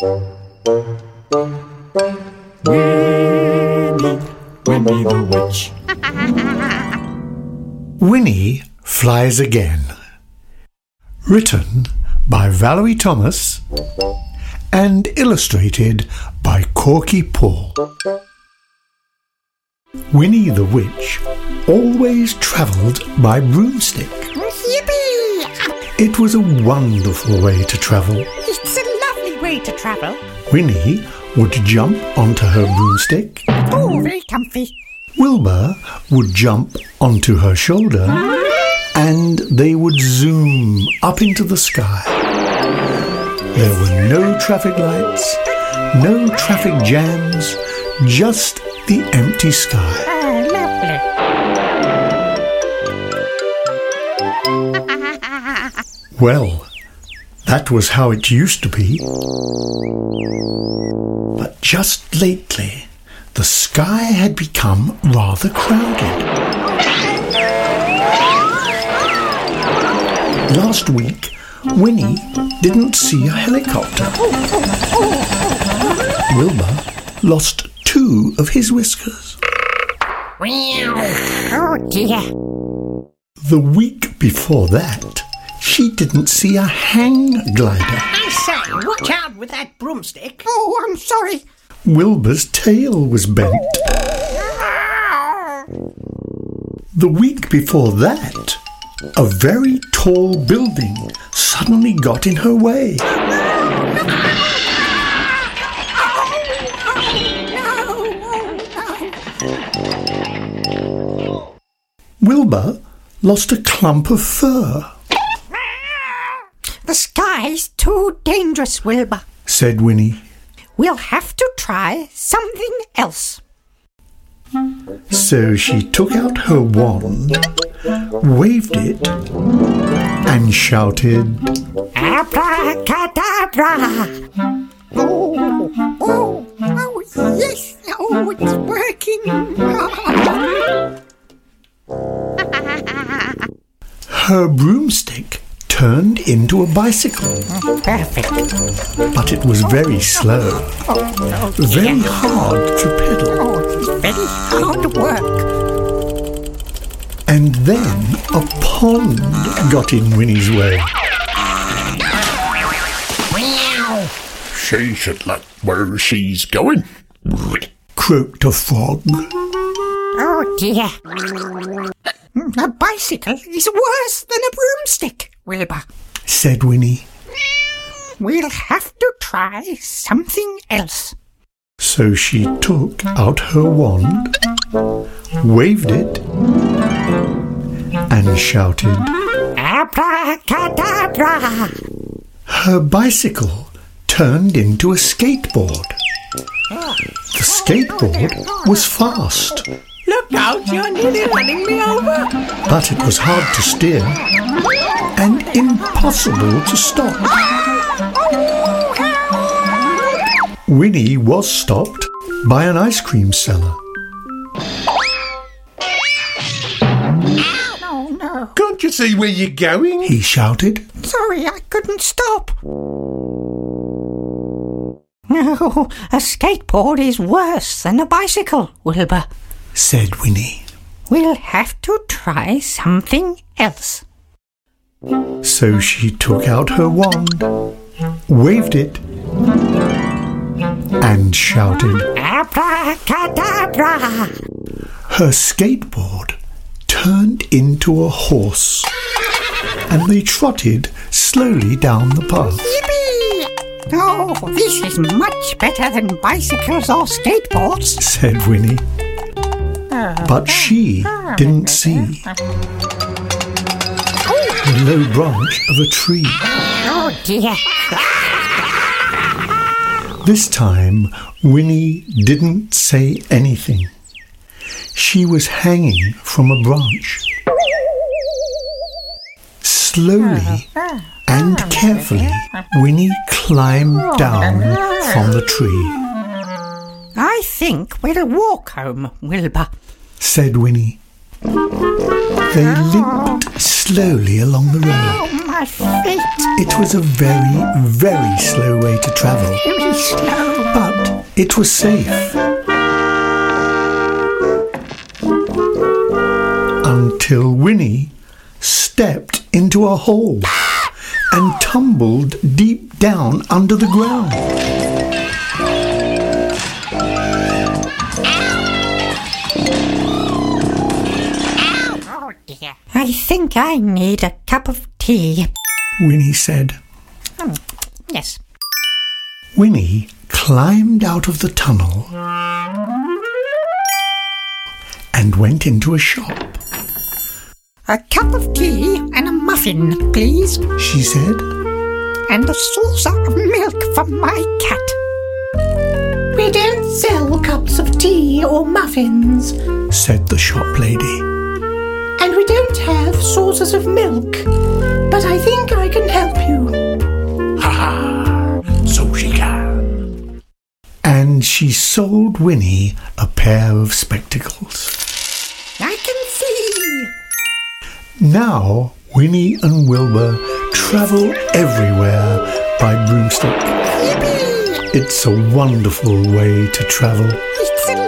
Winnie, Winnie the Witch. Winnie Flies Again. Written by Valerie Thomas and illustrated by Korky Paul. Winnie the Witch always travelled by broomstick. Yippee! It was a wonderful way to travel. It's way to travel. Winnie would jump onto her broomstick. Oh, very comfy. Wilbur would jump onto her shoulder and they would zoom up into the sky. There were no traffic lights, no traffic jams, just the empty sky. Oh, lovely. Well, that was how it used to be. But just lately, the sky had become rather crowded. Last week, Winnie didn't see a helicopter. Wilbur lost two of his whiskers. Oh, dear. The week before that, she didn't see a hang glider. I say, watch out with that broomstick. Oh, I'm sorry. Wilbur's tail was bent. The week before that, a very tall building suddenly got in her way. Wilbur lost a clump of fur, The too dangerous, Wilbur. said Winnie. We'll have to try something else. So she took out her wand, waved it, and shouted, Abracadabra! Oh, oh, oh, yes. Oh, it's working. Her broomstick turned into a bicycle, Perfect. but it was very slow, very hard to pedal. Oh, it's very hard work. And then a pond got in Winnie's way. She should look where she's going. Croaked a frog. Oh, dear. A bicycle is worse than a broomstick, Wilbur. Said Winnie. We'll have to try something else. So she took out her wand, waved it, and shouted. Abracadabra! Her bicycle turned into a skateboard. The skateboard was fast, Look out, you're nearly running me over. but it was hard to steer and impossible to stop. Winnie was stopped by an ice cream seller. Oh, no. Can't you see where you're going? He shouted. Sorry, I couldn't stop. No, a skateboard is worse than a bicycle, Wilbur. said Winnie. We'll have to try something else. So she took out her wand, waved it, and shouted. Abracadabra! Her skateboard turned into a horse, and they trotted slowly down the path. Oh, this is much better than bicycles or skateboards. said Winnie. But she didn't see the low branch of a tree. Oh dear. This time, Winnie didn't say anything. She was hanging from a branch. Slowly and carefully, Winnie climbed down from the tree, I think we'll walk home, Wilbur. said Winnie. They oh. limped slowly along the road. Oh my feet. It was a very, very slow way to travel, Very slow. but it was safe. Until Winnie stepped into a hole and tumbled deep down under the ground. I think I need a cup of tea. Winnie said. Hmm. Yes. Winnie climbed out of the tunnel and went into a shop. A cup of tea and a muffin, please. She said, And a saucer of milk for my cat. We don't sell cups of tea or muffins, said the shop lady. and we don't have saucers of milk. But I think I can help you. Ha ha. So she can. And she sold Winnie a pair of spectacles. I can see. Now Winnie and Wilbur travel everywhere by broomstick. Yippee! It's a wonderful way to travel. It's a way to travel.